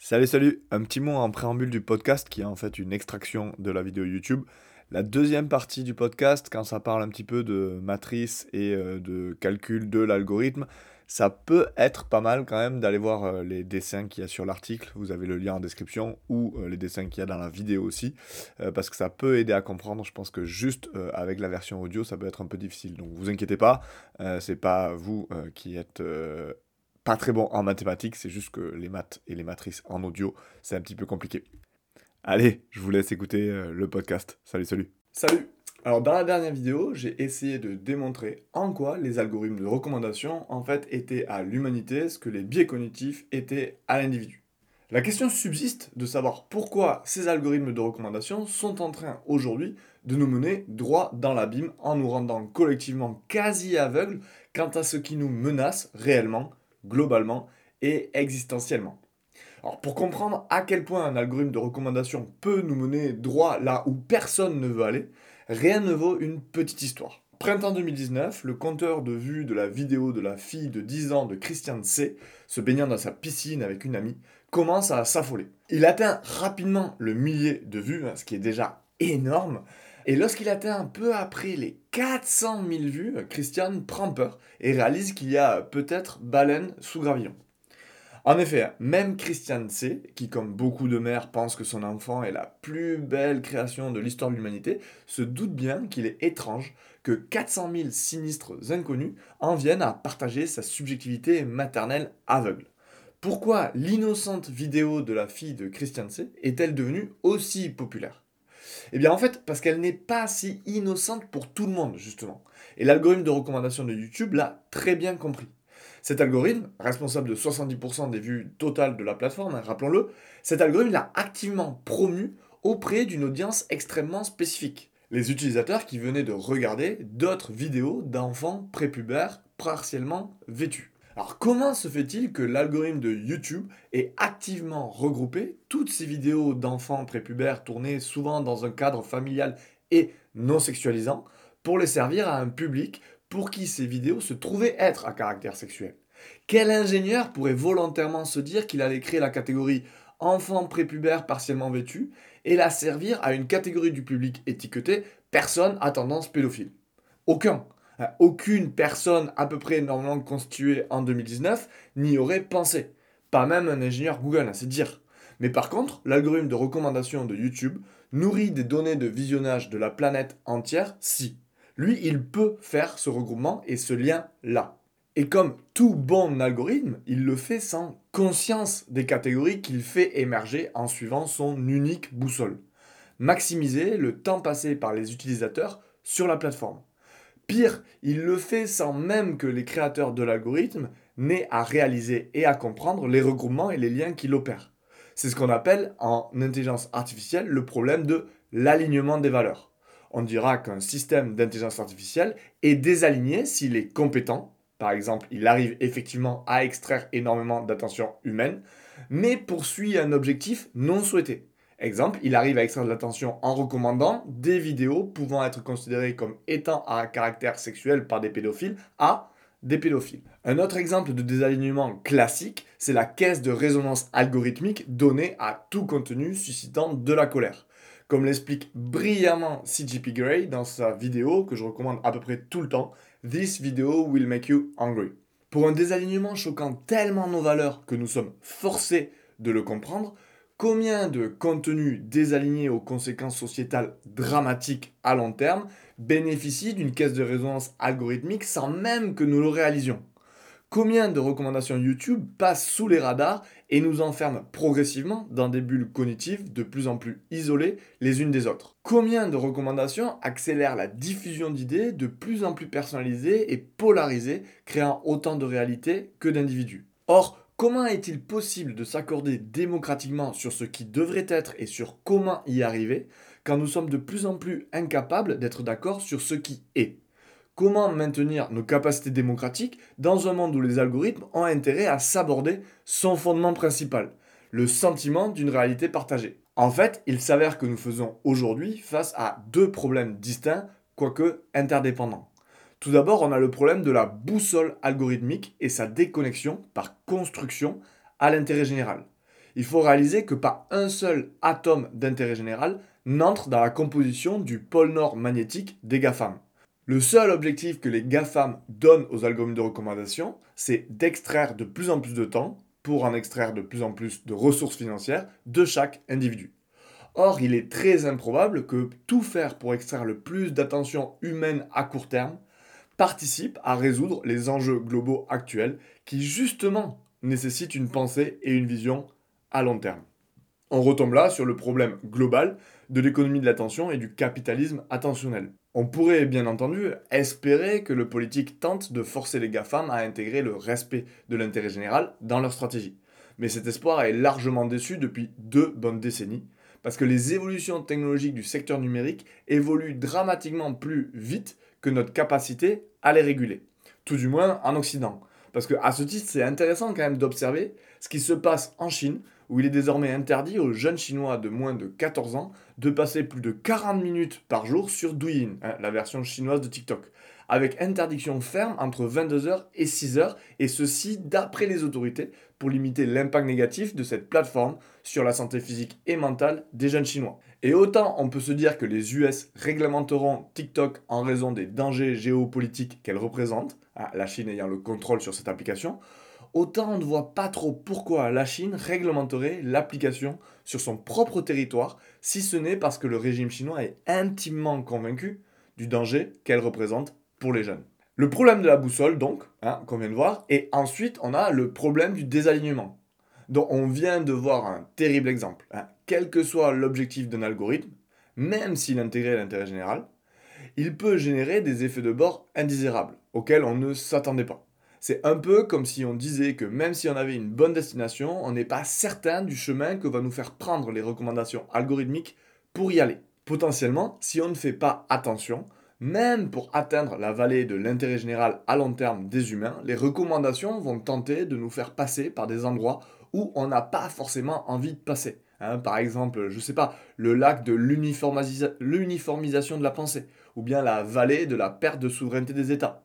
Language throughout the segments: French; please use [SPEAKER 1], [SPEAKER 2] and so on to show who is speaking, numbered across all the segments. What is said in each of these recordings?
[SPEAKER 1] Salut, salut Un petit mot en préambule du podcast qui est en fait une extraction de la vidéo YouTube. La deuxième partie du podcast, quand ça parle un petit peu de matrice et euh, de calcul de l'algorithme, ça peut être pas mal quand même d'aller voir euh, les dessins qu'il y a sur l'article. Vous avez le lien en description ou euh, les dessins qu'il y a dans la vidéo aussi, parce que ça peut aider à comprendre. Je pense que juste avec la version audio, ça peut être un peu difficile. Donc vous inquiétez pas, c'est pas vous qui êtes pas très bon en mathématiques, c'est juste que les maths et les matrices en audio, c'est un petit peu compliqué. Allez, je vous laisse écouter euh, le podcast. Salut, salut. Salut alors dans la dernière vidéo, j'ai essayé de démontrer en quoi les algorithmes de recommandation en fait étaient à l'humanité ce que les biais cognitifs étaient à l'individu. La question subsiste de savoir pourquoi ces algorithmes de recommandation sont en train aujourd'hui de nous mener droit dans l'abîme en nous rendant collectivement quasi aveugles quant à ce qui nous menace réellement globalement et existentiellement. Alors pour comprendre à quel point un algorithme de recommandation peut nous mener droit là où personne ne veut aller, rien ne vaut une petite histoire. Printemps 2019, le compteur de vues de la vidéo de la fille de 10 ans de Christian C, se baignant dans sa piscine avec une amie, commence à s'affoler. Il atteint rapidement le millier de vues, hein, ce qui est déjà énorme, et lorsqu'il atteint peu après les 400 000 vues, Christian prend peur et réalise qu'il y a peut-être baleine sous gravillon. En effet, même Christian C, qui comme beaucoup de mères pense que son enfant est la plus belle création de l'histoire de l'humanité, se doute bien qu'il est étrange que 400 000 sinistres inconnus en viennent à partager sa subjectivité maternelle aveugle. Pourquoi l'innocente vidéo de la fille de Christian C est-elle devenue aussi populaire? Eh bien en fait, parce qu'elle n'est pas si innocente pour tout le monde, justement. Et l'algorithme de recommandation de YouTube l'a très bien compris. Cet algorithme, responsable de 70% des vues totales de la plateforme, hein, rappelons-le, cet algorithme l'a activement promu auprès d'une audience extrêmement spécifique. Les utilisateurs qui venaient de regarder d'autres vidéos d'enfants prépubères partiellement vêtus. Alors comment se fait-il que l'algorithme de YouTube ait activement regroupé toutes ces vidéos d'enfants prépubères tournées souvent dans un cadre familial et non sexualisant pour les servir à un public pour qui ces vidéos se trouvaient être à caractère sexuel? Quel ingénieur pourrait volontairement se dire qu'il allait créer la catégorie enfants prépubères partiellement vêtus et la servir à une catégorie du public étiquetée personne à tendance pédophile? Aucun. Euh, aucune personne à peu près normalement constituée en 2019 n'y aurait pensé. Pas même un ingénieur Google, hein, c'est dire. Mais par contre, l'algorithme de recommandation de YouTube nourrit des données de visionnage de la planète entière si. Lui, il peut faire ce regroupement et ce lien-là. Et comme tout bon algorithme, il le fait sans conscience des catégories qu'il fait émerger en suivant son unique boussole. Maximiser le temps passé par les utilisateurs sur la plateforme. Pire, il le fait sans même que les créateurs de l'algorithme n'aient à réaliser et à comprendre les regroupements et les liens qu'il opère. C'est ce qu'on appelle en intelligence artificielle le problème de l'alignement des valeurs. On dira qu'un système d'intelligence artificielle est désaligné s'il est compétent, par exemple il arrive effectivement à extraire énormément d'attention humaine, mais poursuit un objectif non souhaité. Exemple, il arrive à extraire de l'attention en recommandant des vidéos pouvant être considérées comme étant à caractère sexuel par des pédophiles à des pédophiles. Un autre exemple de désalignement classique, c'est la caisse de résonance algorithmique donnée à tout contenu suscitant de la colère. Comme l'explique brillamment CGP Grey dans sa vidéo que je recommande à peu près tout le temps, This video will make you angry. Pour un désalignement choquant tellement nos valeurs que nous sommes forcés de le comprendre, combien de contenus désalignés aux conséquences sociétales dramatiques à long terme bénéficient d'une caisse de résonance algorithmique sans même que nous le réalisions? Combien de recommandations YouTube passent sous les radars et nous enferment progressivement dans des bulles cognitives de plus en plus isolées les unes des autres? Combien de recommandations accélèrent la diffusion d'idées de plus en plus personnalisées et polarisées, créant autant de réalités que d'individus? Or, Comment est-il possible de s'accorder démocratiquement sur ce qui devrait être et sur comment y arriver quand nous sommes de plus en plus incapables d'être d'accord sur ce qui est? Comment maintenir nos capacités démocratiques dans un monde où les algorithmes ont intérêt à s'aborder son fondement principal, le sentiment d'une réalité partagée. En fait, il s'avère que nous faisons aujourd'hui face à deux problèmes distincts, quoique interdépendants. Tout d'abord, on a le problème de la boussole algorithmique et sa déconnexion par construction à l'intérêt général. il faut réaliser que pas un seul atome d'intérêt général n'entre dans la composition du pôle nord magnétique des GAFAM. Le seul objectif que les GAFAM donnent aux algorithmes de recommandation, c'est d'extraire de plus en plus de temps pour en extraire de plus en plus de ressources financières de chaque individu. Or, il est très improbable que tout faire pour extraire le plus d'attention humaine à court terme participe à résoudre les enjeux globaux actuels qui justement nécessitent une pensée et une vision à long terme. On retombe là sur le problème global de l'économie de l'attention et du capitalisme attentionnel. On pourrait bien entendu espérer que le politique tente de forcer les GAFAM à intégrer le respect de l'intérêt général dans leur stratégie. Mais cet espoir est largement déçu depuis deux bonnes décennies, parce que les évolutions technologiques du secteur numérique évoluent dramatiquement plus vite que notre capacité à les réguler. Tout du moins en Occident. Parce que à ce titre, c'est intéressant quand même d'observer ce qui se passe en Chine, où il est désormais interdit aux jeunes Chinois de moins de 14 ans de passer plus de 40 minutes par jour sur Douyin, hein, la version chinoise de TikTok, avec interdiction ferme entre 22h et 6h, et ceci d'après les autorités, pour limiter l'impact négatif de cette plateforme sur la santé physique et mentale des jeunes Chinois. Et autant on peut se dire que les US réglementeront TikTok en raison des dangers géopolitiques qu'elle représente, hein, la Chine ayant le contrôle sur cette application, autant on ne voit pas trop pourquoi la Chine réglementerait l'application sur son propre territoire, si ce n'est parce que le régime chinois est intimement convaincu du danger qu'elle représente pour les jeunes. Le problème de la boussole, donc, hein, qu'on vient de voir, et ensuite on a le problème du désalignement, dont on vient de voir un terrible exemple. Hein. Quel que soit l'objectif d'un algorithme, même s'il intégrait l'intérêt général, il peut générer des effets de bord indésirables, auxquels on ne s'attendait pas. C'est un peu comme si on disait que même si on avait une bonne destination, on n'est pas certain du chemin que va nous faire prendre les recommandations algorithmiques pour y aller. Potentiellement, si on ne fait pas attention, même pour atteindre la vallée de l'intérêt général à long terme des humains, les recommandations vont tenter de nous faire passer par des endroits où on n'a pas forcément envie de passer. Hein, par exemple, je ne sais pas, le lac de l'uniformisation de la pensée, ou bien la vallée de la perte de souveraineté des États.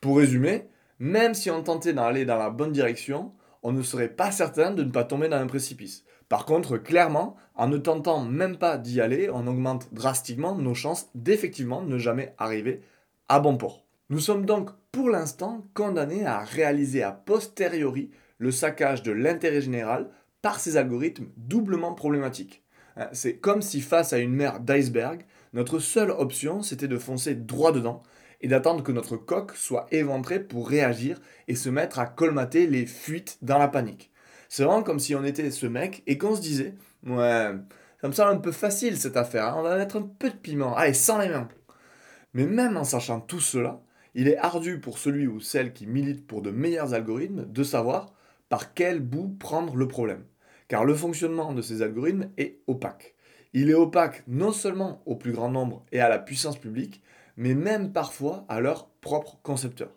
[SPEAKER 1] Pour résumer, même si on tentait d'aller dans la bonne direction, on ne serait pas certain de ne pas tomber dans un précipice. Par contre, clairement, en ne tentant même pas d'y aller, on augmente drastiquement nos chances d'effectivement ne jamais arriver à bon port. Nous sommes donc pour l'instant condamnés à réaliser a posteriori le saccage de l'intérêt général par ces algorithmes doublement problématiques. Hein, c'est comme si face à une mer d'iceberg, notre seule option c'était de foncer droit dedans et d'attendre que notre coque soit éventrée pour réagir et se mettre à colmater les fuites dans la panique. C'est vraiment comme si on était ce mec et qu'on se disait Ouais, ça me semble un peu facile cette affaire, hein. on va mettre un peu de piment, allez, sans les mains. Mais même en sachant tout cela, il est ardu pour celui ou celle qui milite pour de meilleurs algorithmes de savoir par quel bout prendre le problème. Car le fonctionnement de ces algorithmes est opaque. Il est opaque non seulement au plus grand nombre et à la puissance publique, mais même parfois à leurs propres concepteurs.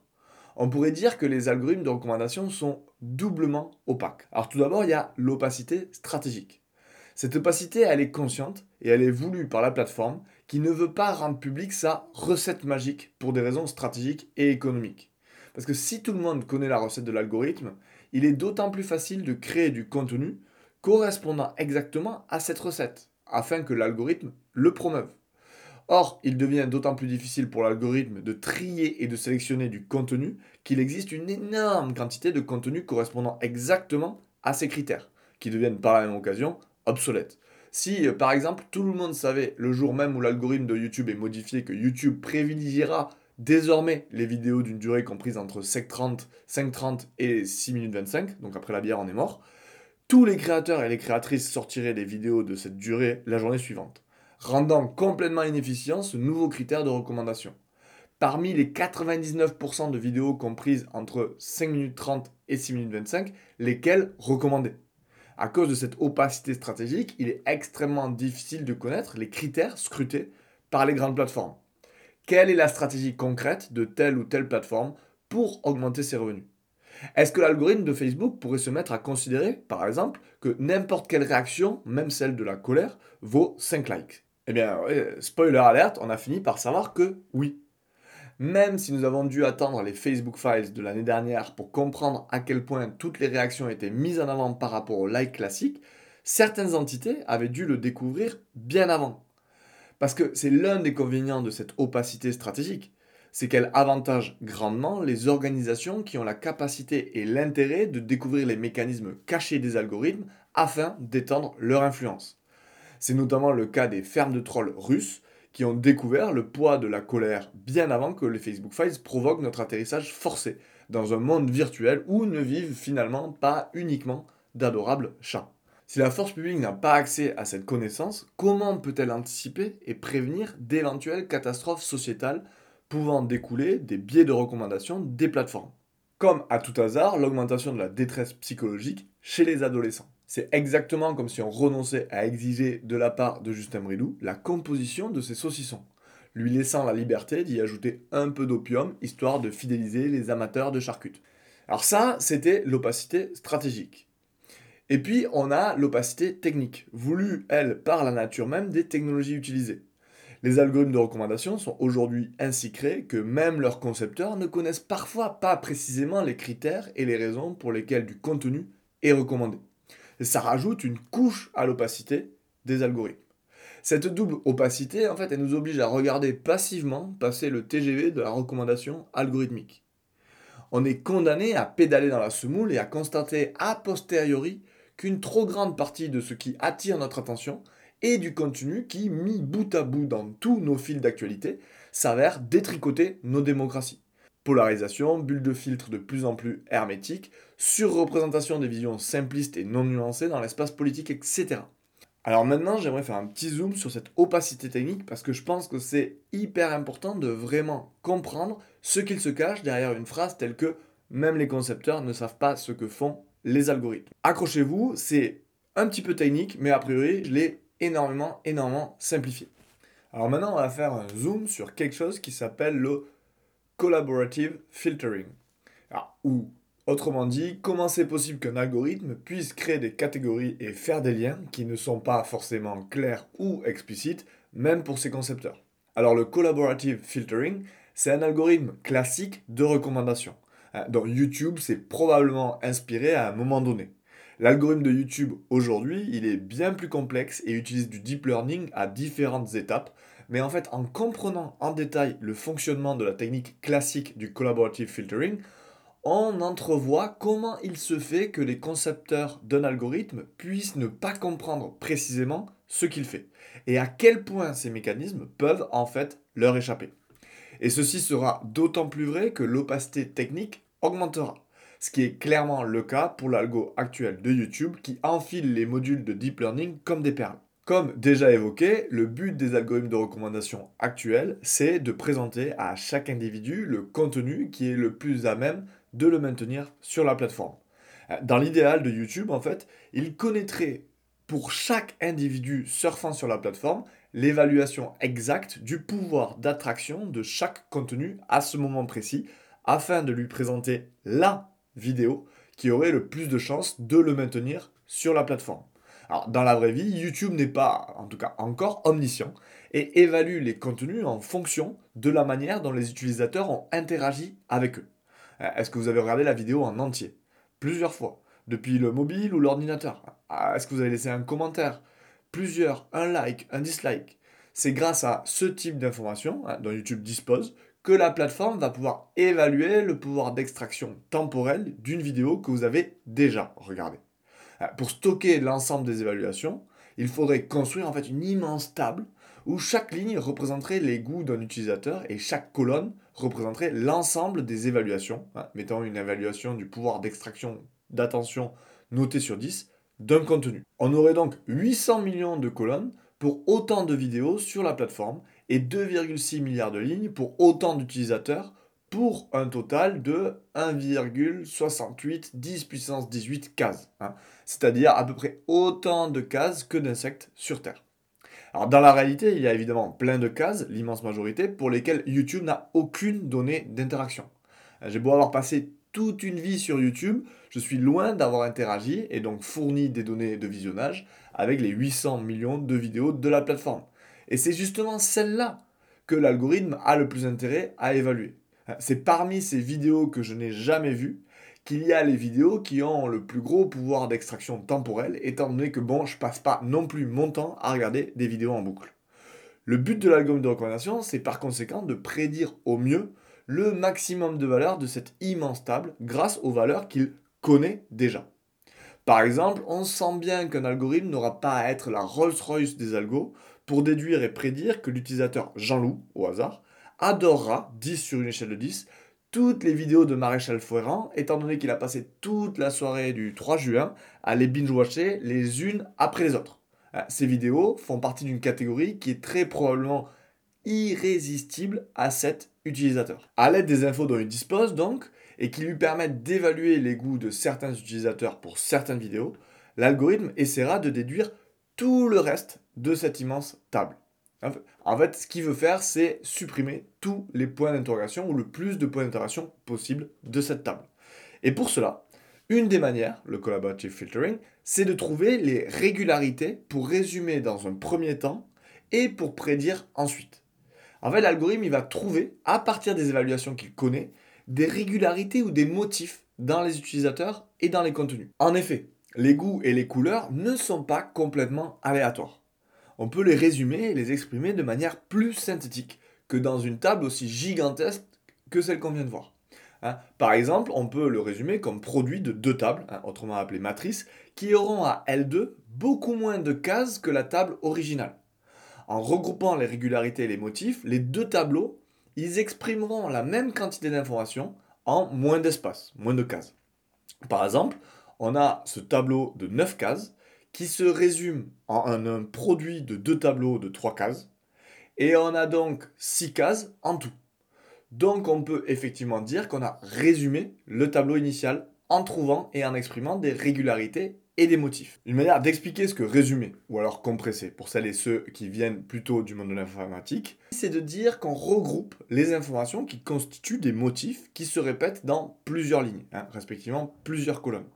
[SPEAKER 1] On pourrait dire que les algorithmes de recommandation sont doublement opaques. Alors tout d'abord, il y a l'opacité stratégique. Cette opacité, elle est consciente et elle est voulue par la plateforme qui ne veut pas rendre publique sa recette magique pour des raisons stratégiques et économiques. Parce que si tout le monde connaît la recette de l'algorithme, il est d'autant plus facile de créer du contenu correspondant exactement à cette recette, afin que l'algorithme le promeuve. Or, il devient d'autant plus difficile pour l'algorithme de trier et de sélectionner du contenu qu'il existe une énorme quantité de contenu correspondant exactement à ces critères, qui deviennent par la même occasion obsolètes. Si, euh, par exemple, tout le monde savait le jour même où l'algorithme de YouTube est modifié que YouTube privilégiera désormais les vidéos d'une durée comprise entre 5.30, 5.30 et 6 minutes 25, donc après la bière on est mort, tous les créateurs et les créatrices sortiraient des vidéos de cette durée la journée suivante rendant complètement inefficient ce nouveau critère de recommandation. Parmi les 99% de vidéos comprises entre 5 minutes 30 et 6 minutes 25, lesquelles recommander À cause de cette opacité stratégique, il est extrêmement difficile de connaître les critères scrutés par les grandes plateformes. Quelle est la stratégie concrète de telle ou telle plateforme pour augmenter ses revenus? Est-ce que l'algorithme de Facebook pourrait se mettre à considérer, par exemple, que n'importe quelle réaction, même celle de la colère, vaut 5 likes? Eh bien, spoiler alerte, on a fini par savoir que oui. Même si nous avons dû attendre les Facebook Files de l'année dernière pour comprendre à quel point toutes les réactions étaient mises en avant par rapport au like classique, certaines entités avaient dû le découvrir bien avant. Parce que c'est l'un des convénients de cette opacité stratégique, c'est qu'elle avantage grandement les organisations qui ont la capacité et l'intérêt de découvrir les mécanismes cachés des algorithmes afin d'étendre leur influence. C'est notamment le cas des fermes de trolls russes qui ont découvert le poids de la colère bien avant que les Facebook Files provoquent notre atterrissage forcé dans un monde virtuel où ne vivent finalement pas uniquement d'adorables chats. Si la force publique n'a pas accès à cette connaissance, comment peut-elle anticiper et prévenir d'éventuelles catastrophes sociétales pouvant découler des biais de recommandation des plateformes? Comme à tout hasard, l'augmentation de la détresse psychologique chez les adolescents. C'est exactement comme si on renonçait à exiger de la part de Justin Bridou la composition de ses saucissons, lui laissant la liberté d'y ajouter un peu d'opium histoire de fidéliser les amateurs de charcutes. Alors ça, c'était l'opacité stratégique. Et puis, on a l'opacité technique, voulue, elle, par la nature même des technologies utilisées. Les algorithmes de recommandation sont aujourd'hui ainsi créés que même leurs concepteurs ne connaissent parfois pas précisément les critères et les raisons pour lesquels du contenu est recommandé. Et ça rajoute une couche à l'opacité des algorithmes. Cette double opacité, en fait, elle nous oblige à regarder passivement passer le TGV de la recommandation algorithmique. On est condamné à pédaler dans la semoule et à constater a posteriori qu'une trop grande partie de ce qui attire notre attention et du contenu qui, mis bout à bout dans tous nos fils d'actualité, s'avère détricoter nos démocraties. Polarisation, bulle de filtre de plus en plus hermétique, surreprésentation des visions simplistes et non nuancées dans l'espace politique, etc. Alors maintenant, j'aimerais faire un petit zoom sur cette opacité technique parce que je pense que c'est hyper important de vraiment comprendre ce qu'il se cache derrière une phrase telle que même les concepteurs ne savent pas ce que font les algorithmes. Accrochez-vous, c'est un petit peu technique, mais a priori, je l'ai énormément, énormément simplifié. Alors maintenant, on va faire un zoom sur quelque chose qui s'appelle le collaborative filtering. ou autrement dit, comment c'est possible qu'un algorithme puisse créer des catégories et faire des liens qui ne sont pas forcément clairs ou explicites, même pour ses concepteurs. Alors le collaborative filtering, c'est un algorithme classique de recommandation. Euh, dans YouTube c'est probablement inspiré à un moment donné. L'algorithme de YouTube aujourd'hui, il est bien plus complexe et utilise du deep learning à différentes étapes. Mais en fait, en comprenant en détail le fonctionnement de la technique classique du collaborative filtering, on entrevoit comment il se fait que les concepteurs d'un algorithme puissent ne pas comprendre précisément ce qu'il fait et à quel point ces mécanismes peuvent en fait leur échapper. Et ceci sera d'autant plus vrai que l'opacité technique augmentera. Ce qui est clairement le cas pour l'algo actuel de YouTube qui enfile les modules de deep learning comme des perles. Comme déjà évoqué, le but des algorithmes de recommandation actuels, c'est de présenter à chaque individu le contenu qui est le plus à même de le maintenir sur la plateforme. Dans l'idéal de YouTube, en fait, il connaîtrait pour chaque individu surfant sur la plateforme l'évaluation exacte du pouvoir d'attraction de chaque contenu à ce moment précis afin de lui présenter la vidéo qui aurait le plus de chances de le maintenir sur la plateforme. Alors, dans la vraie vie, YouTube n'est pas, en tout cas encore, omniscient et évalue les contenus en fonction de la manière dont les utilisateurs ont interagi avec eux. Euh, est-ce que vous avez regardé la vidéo en entier? Plusieurs fois. Depuis le mobile ou l'ordinateur ah, Est-ce que vous avez laissé un commentaire? Plusieurs, un like, un dislike C'est grâce à ce type d'informations hein, dont YouTube dispose que la plateforme va pouvoir évaluer le pouvoir d'extraction temporelle d'une vidéo que vous avez déjà regardée. Euh, pour stocker l'ensemble des évaluations, il faudrait construire en fait une immense table où chaque ligne représenterait les goûts d'un utilisateur et chaque colonne représenterait l'ensemble des évaluations, hein, mettant une évaluation du pouvoir d'extraction d'attention notée sur 10 d'un contenu. On aurait donc 800 millions de colonnes pour autant de vidéos sur la plateforme et 2,6 milliards de lignes pour autant d'utilisateurs pour un total de 1,68 10 puissance 18 cases. Hein. C'est-à-dire à peu près autant de cases que d'insectes sur Terre. Alors dans la réalité, il y a évidemment plein de cases, l'immense majorité, pour lesquelles YouTube n'a aucune donnée d'interaction. J'ai beau avoir passé toute une vie sur YouTube, je suis loin d'avoir interagi et donc fourni des données de visionnage avec les 800 millions de vidéos de la plateforme. Et c'est justement celle-là que l'algorithme a le plus intérêt à évaluer. C'est parmi ces vidéos que je n'ai jamais vues qu'il y a les vidéos qui ont le plus gros pouvoir d'extraction temporelle, étant donné que bon, je passe pas non plus mon temps à regarder des vidéos en boucle. Le but de l'algorithme de recommandation, c'est par conséquent de prédire au mieux le maximum de valeur de cette immense table grâce aux valeurs qu'il connaît déjà. Par exemple, on sent bien qu'un algorithme n'aura pas à être la Rolls-Royce des algos pour déduire et prédire que l'utilisateur Jean-Loup, au hasard, adorera, 10 sur une échelle de 10, toutes les vidéos de Maréchal Ferrand, étant donné qu'il a passé toute la soirée du 3 juin à les binge-watcher les unes après les autres. Euh, ces vidéos font partie d'une catégorie qui est très probablement irrésistible à cet utilisateur. À l'aide des infos dont il dispose donc, et qui lui permettent d'évaluer les goûts de certains utilisateurs pour certaines vidéos, l'algorithme essaiera de déduire tout le reste de cette immense table. En fait, ce qu'il veut faire, c'est supprimer tous les points d'interrogation ou le plus de points d'interrogation possible de cette table. Et pour cela, une des manières, le collaborative filtering, c'est de trouver les régularités pour résumer dans un premier temps et pour prédire ensuite. En fait, l'algorithme, il va trouver, à partir des évaluations qu'il connaît, des régularités ou des motifs dans les utilisateurs et dans les contenus. En effet, les goûts et les couleurs ne sont pas complètement aléatoires. On peut les résumer et les exprimer de manière plus synthétique que dans une table aussi gigantesque que celle qu'on vient de voir. Hein. Par exemple, on peut le résumer comme produit de deux tables, hein, autrement appelées matrices, qui auront à L2 beaucoup moins de cases que la table originale. En regroupant les régularités et les motifs, les deux tableaux ils exprimeront la même quantité d'informations en moins d'espace, moins de cases. Par exemple, on a ce tableau de 9 cases qui se résume en un, produit de deux tableaux de 3 cases, et on a donc 6 cases en tout. Donc on peut effectivement dire qu'on a résumé le tableau initial en trouvant et en exprimant des régularités et des motifs. Une manière d'expliquer ce que résumer, ou alors compresser, pour celles et ceux qui viennent plutôt du monde de l'informatique, c'est de dire qu'on regroupe les informations qui constituent des motifs qui se répètent dans plusieurs lignes, hein, respectivement plusieurs colonnes,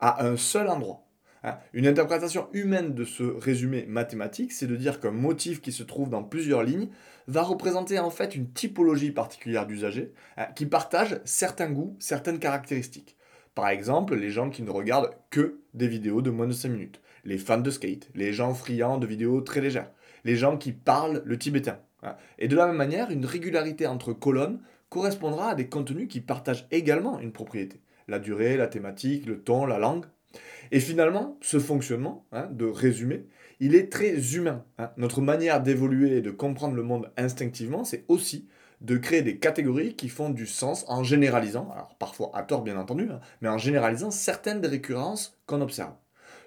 [SPEAKER 1] à un seul endroit. Hein. Une interprétation humaine de ce résumé mathématique, c'est de dire qu'un motif qui se trouve dans plusieurs lignes va représenter en fait une typologie particulière d'usager hein, qui partage certains goûts, certaines caractéristiques. Par exemple, les gens qui ne regardent que des vidéos de moins de 5 minutes, les fans de skate, les gens friands de vidéos très légères, les gens qui parlent le tibétain. Hein. Et de la même manière, une régularité entre colonnes correspondra à des contenus qui partagent également une propriété. La durée, la thématique, le ton, la langue. Et finalement, ce fonctionnement hein, de résumé, il est très humain. Hein. Notre manière d'évoluer et de comprendre le monde instinctivement, c'est aussi de créer des catégories qui font du sens en généralisant, parfois à tort bien entendu, hein, mais en généralisant certaines des récurrences qu'on observe.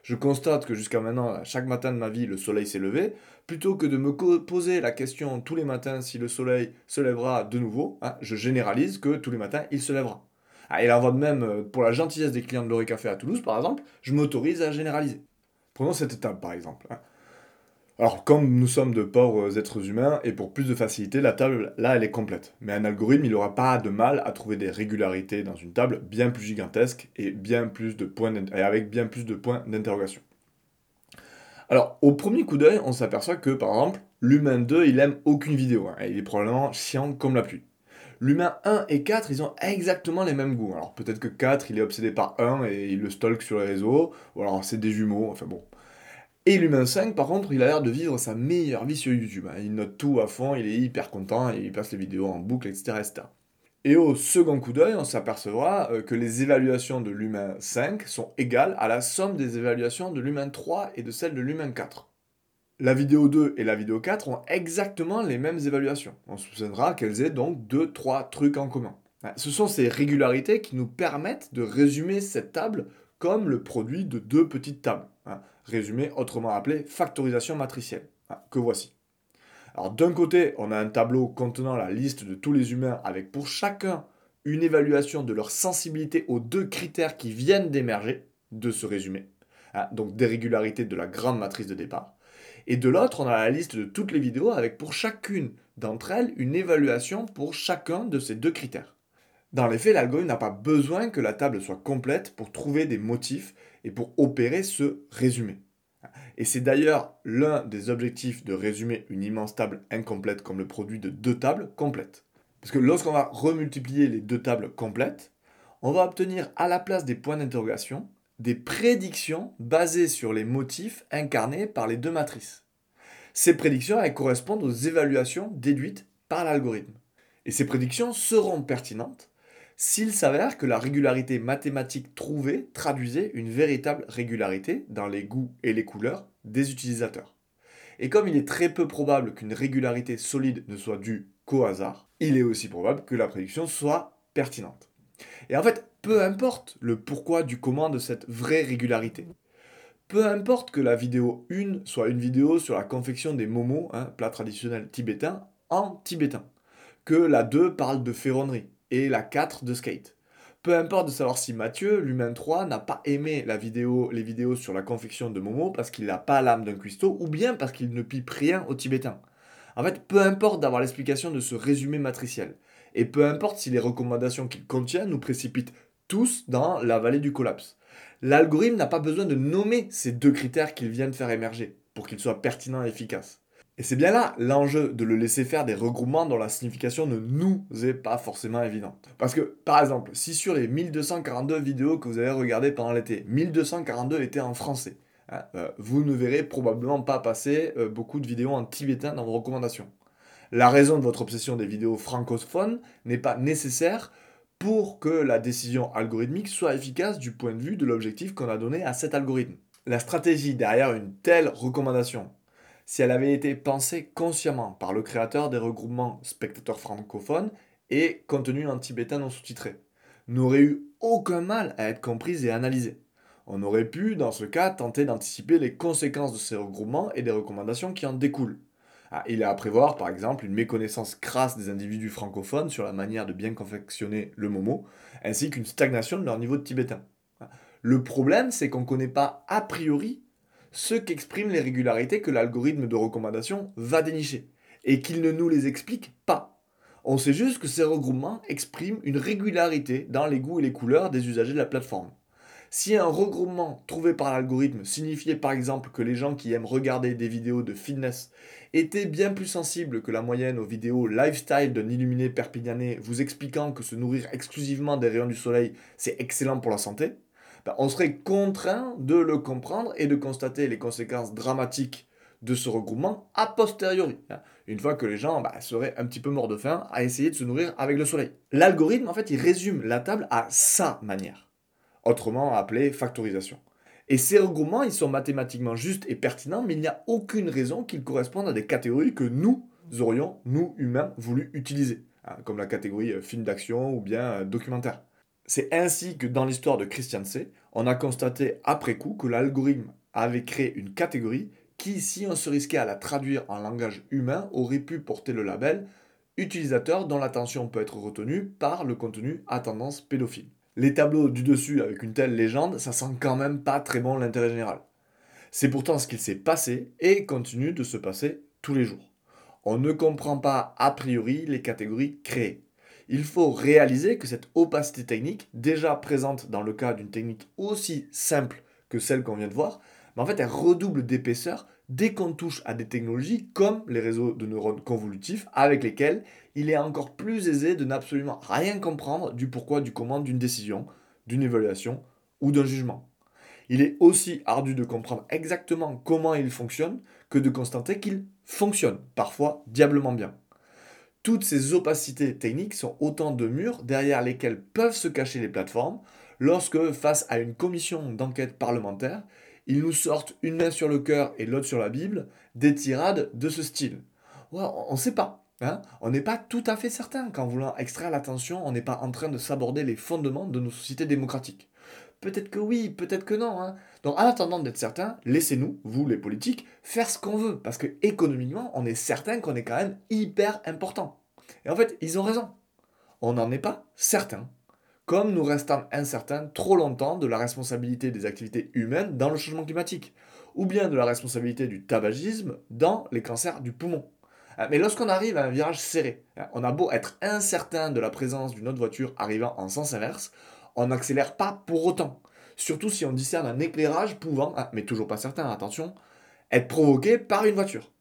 [SPEAKER 1] Je constate que jusqu'à maintenant, chaque matin de ma vie, le soleil s'est levé. Plutôt que de me poser la question tous les matins si le soleil se lèvera de nouveau, je généralise que tous les matins, il se lèvera. Ah, et va de même euh, pour la gentillesse des clients de l'Oré Café à Toulouse, par exemple, je m'autorise à généraliser. Prenons cette étape, par exemple. Hein. Alors, comme nous sommes de pauvres êtres humains, et pour plus de facilité, la table, là, elle est complète. Mais un algorithme, il n'aura pas de mal à trouver des régularités dans une table bien plus gigantesque et, bien plus de points avec bien plus de points d'interrogation. Alors, au premier coup d'œil, on s'aperçoit que, par exemple, l'humain 2, il aime aucune vidéo. Hein, il est probablement chiant comme la pluie. L'humain 1 et 4, ils ont exactement les mêmes goûts. Alors, peut-être que 4, il est obsédé par 1 et il le stalk sur les réseaux, ou alors c'est des jumeaux, enfin bon. Et l'humain 5, par contre, il a l'air de vivre sa meilleure vie sur YouTube. Hein. Il note tout à fond, il est hyper content, il passe les vidéos en boucle, etc. Et au second coup d'œil, on s'apercevra euh, que les évaluations de l'humain 5 sont égales à la somme des évaluations de l'humain 3 et de celle de l'humain 4. La vidéo 2 et la vidéo 4 ont exactement les mêmes évaluations. On soupçonnera qu'elles aient donc 2-3 trucs en commun. Hein. Ce sont ces régularités qui nous permettent de résumer cette table comme le produit de deux petites tables. Hein, résumé autrement appelé factorisation matricielle, hein, que voici. Alors d'un côté, on a un tableau contenant la liste de tous les humains avec pour chacun une évaluation de leur sensibilité aux deux critères qui viennent d'émerger de ce résumé, donc des régularités de la grande matrice de départ. Et de l'autre, on a la liste de toutes les vidéos avec pour chacune d'entre elles une évaluation pour chacun de ces deux critères. Dans les faits, l'algorithme n'a pas besoin que la table soit complète pour trouver des motifs et pour opérer ce résumé. Et c'est d'ailleurs l'un des objectifs de résumer une immense table incomplète comme le produit de deux tables complètes. Parce que lorsqu'on va remultiplier les deux tables complètes, on va obtenir à la place des points d'interrogation des prédictions basées sur les motifs incarnés par les deux matrices. Ces prédictions correspondent aux évaluations déduites par l'algorithme. Et ces prédictions seront pertinentes s'il s'avère que la régularité mathématique trouvée traduisait une véritable régularité dans les goûts et les couleurs des utilisateurs. Et comme il est très peu probable qu'une régularité solide ne soit due qu'au hasard, il est aussi probable que la prédiction soit pertinente. Et en fait, peu importe le pourquoi du comment de cette vraie régularité. Peu importe que la vidéo 1 soit une vidéo sur la confection des momos, un plat traditionnel tibétain, en tibétain. Que la 2 parle de ferronnerie et la 4 de skate. Peu importe de savoir si Mathieu, l'humain 3, n'a pas aimé les vidéos sur la confection de Momo parce qu'il n'a pas l'âme d'un cuistot ou bien parce qu'il ne pipe rien au tibétain. En fait, peu importe d'avoir l'explication de ce résumé matriciel. Et peu importe si les recommandations qu'il contient nous précipitent tous dans la vallée du collapse. L'algorithme n'a pas besoin de nommer ces deux critères qu'il vient de faire émerger pour qu'ils soient pertinents et efficaces. Et c'est bien là l'enjeu de le laisser faire des regroupements dont la signification ne nous est pas forcément évidente. Parce que, par exemple, si sur les 1242 vidéos que vous avez regardées pendant l'été, 1242 étaient en français, hein, euh, vous ne verrez probablement pas passer euh, beaucoup de vidéos en tibétain dans vos recommandations. La raison de votre obsession des vidéos francophones n'est pas nécessaire pour que la décision algorithmique soit efficace du point de vue de l'objectif qu'on a donné à cet algorithme. La stratégie derrière une telle recommandation si elle avait été pensée consciemment par le créateur des regroupements spectateurs francophones et contenus en tibétain non sous-titré, n'aurait eu aucun mal à être comprise et analysée. On aurait pu, dans ce cas, tenter d'anticiper les conséquences de ces regroupements et des recommandations qui en découlent. Ah, il est à prévoir, par exemple, une méconnaissance crasse des individus francophones sur la manière de bien confectionner le momo, ainsi qu'une stagnation de leur niveau de tibétain. Le problème, c'est qu'on ne connaît pas a priori ce qu'expriment les régularités que l'algorithme de recommandation va dénicher, et qu'il ne nous les explique pas. On sait juste que ces regroupements expriment une régularité dans les goûts et les couleurs des usagers de la plateforme. Si un regroupement trouvé par l'algorithme signifiait par exemple que les gens qui aiment regarder des vidéos de fitness étaient bien plus sensibles que la moyenne aux vidéos lifestyle d'un illuminé perpignanais vous expliquant que se nourrir exclusivement des rayons du soleil c'est excellent pour la santé, ben, on serait contraint de le comprendre et de constater les conséquences dramatiques de ce regroupement a posteriori, hein, une fois que les gens ben, seraient un petit peu morts de faim à essayer de se nourrir avec le soleil. L'algorithme, en fait, il résume la table à sa manière, autrement appelée factorisation. Et ces regroupements, ils sont mathématiquement justes et pertinents, mais il n'y a aucune raison qu'ils correspondent à des catégories que nous aurions, nous humains, voulu utiliser, hein, comme la catégorie euh, film d'action ou bien euh, documentaire. C'est ainsi que dans l'histoire de Christian C, on a constaté après coup que l'algorithme avait créé une catégorie qui, si on se risquait à la traduire en langage humain, aurait pu porter le label utilisateur dont l'attention peut être retenue par le contenu à tendance pédophile. Les tableaux du dessus avec une telle légende, ça sent quand même pas très bon l'intérêt général. C'est pourtant ce qu'il s'est passé et continue de se passer tous les jours. On ne comprend pas a priori les catégories créées il faut réaliser que cette opacité technique, déjà présente dans le cas d'une technique aussi simple que celle qu'on vient de voir, mais en fait elle redouble d'épaisseur dès qu'on touche à des technologies comme les réseaux de neurones convolutifs avec lesquels il est encore plus aisé de n'absolument rien comprendre du pourquoi du comment d'une décision, d'une évaluation ou d'un jugement. Il est aussi ardu de comprendre exactement comment il fonctionne que de constater qu'il fonctionne, parfois diablement bien. Toutes ces opacités techniques sont autant de murs derrière lesquels peuvent se cacher les plateformes lorsque, face à une commission d'enquête parlementaire, ils nous sortent une main sur le cœur et l'autre sur la Bible, des tirades de ce style. on ne sait pas. Hein? on n'est pas tout à fait certain qu'en voulant extraire l'attention, on n'est pas en train de s'aborder les fondements de nos sociétés démocratiques. Peut-être que oui, peut-être que non. Hein. Donc en attendant d'être certain, laissez-nous, vous les politiques, faire ce qu'on veut. Parce que économiquement, on est certain qu'on est quand même hyper important. Et en fait, ils ont raison. On n'en est pas certain. Comme nous restons incertains trop longtemps de la responsabilité des activités humaines dans le changement climatique, ou bien de la responsabilité du tabagisme dans les cancers du poumon. Ah, mais lorsqu'on arrive à un virage serré, hein, on a beau être incertain de la présence d'une autre voiture arrivant en sens inverse, on n'accélère pas pour autant. Surtout si on discerne un éclairage pouvant, ah, mais toujours pas certain, attention, être provoqué par une voiture.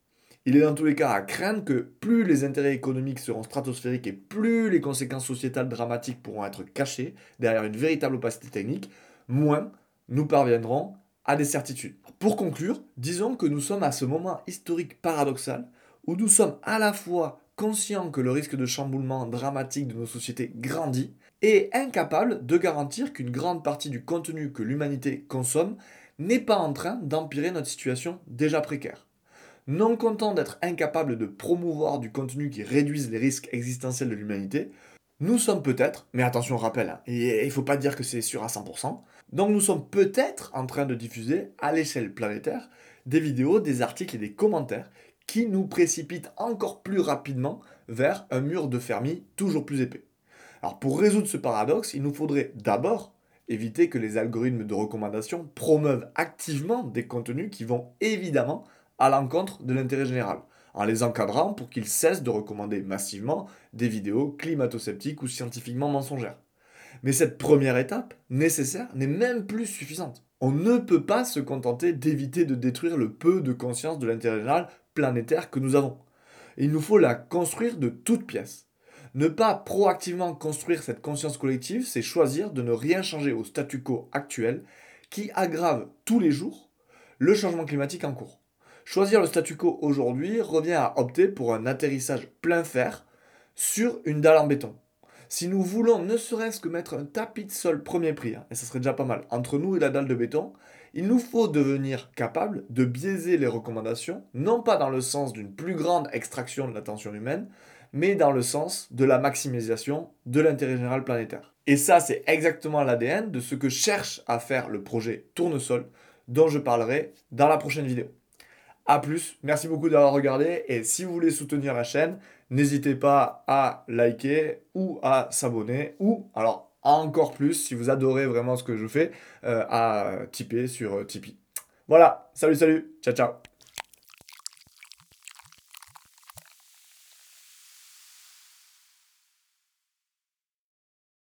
[SPEAKER 1] Il est dans tous les cas à craindre que plus les intérêts économiques seront stratosphériques et plus les conséquences sociétales dramatiques pourront être cachées derrière une véritable opacité technique, moins nous parviendrons à des certitudes. Pour conclure, disons que nous sommes à ce moment historique paradoxal où nous sommes à la fois conscients que le risque de chamboulement dramatique de nos sociétés grandit et incapables de garantir qu'une grande partie du contenu que l'humanité consomme n'est pas en train d'empirer notre situation déjà précaire. Non content d'être incapable de promouvoir du contenu qui réduise les risques existentiels de l'humanité, nous sommes peut-être, mais attention rappel, hein, il ne faut pas dire que c'est sûr à 100%, donc nous sommes peut-être en train de diffuser à l'échelle planétaire des vidéos, des articles et des commentaires qui nous précipitent encore plus rapidement vers un mur de Fermi toujours plus épais. Alors pour résoudre ce paradoxe, il nous faudrait d'abord éviter que les algorithmes de recommandation promeuvent activement des contenus qui vont évidemment à l'encontre de l'intérêt général, en les encadrant pour qu'ils cessent de recommander massivement des vidéos climato-sceptiques ou scientifiquement mensongères. Mais cette première étape, nécessaire, n'est même plus suffisante. On ne peut pas se contenter d'éviter de détruire le peu de conscience de l'intérêt général planétaire que nous avons. Il nous faut la construire de toutes pièces. Ne pas proactivement construire cette conscience collective, c'est choisir de ne rien changer au statu quo actuel qui aggrave tous les jours le changement climatique en cours. Choisir le statu quo aujourd'hui revient à opter pour un atterrissage plein fer sur une dalle en béton. Si nous voulons ne serait-ce que mettre un tapis de sol premier prix, hein, et ça serait déjà pas mal, entre nous et la dalle de béton, il nous faut devenir capable de biaiser les recommandations, non pas dans le sens d'une plus grande extraction de l'attention humaine, mais dans le sens de la maximisation de l'intérêt général planétaire. Et ça, c'est exactement l'ADN de ce que cherche à faire le projet Tournesol, dont je parlerai dans la prochaine vidéo. A plus, merci beaucoup d'avoir regardé et si vous voulez soutenir la chaîne, n'hésitez pas à liker ou à s'abonner ou alors encore plus si vous adorez vraiment ce que je fais euh, à tiper sur euh, Tipeee. Voilà, salut salut, ciao ciao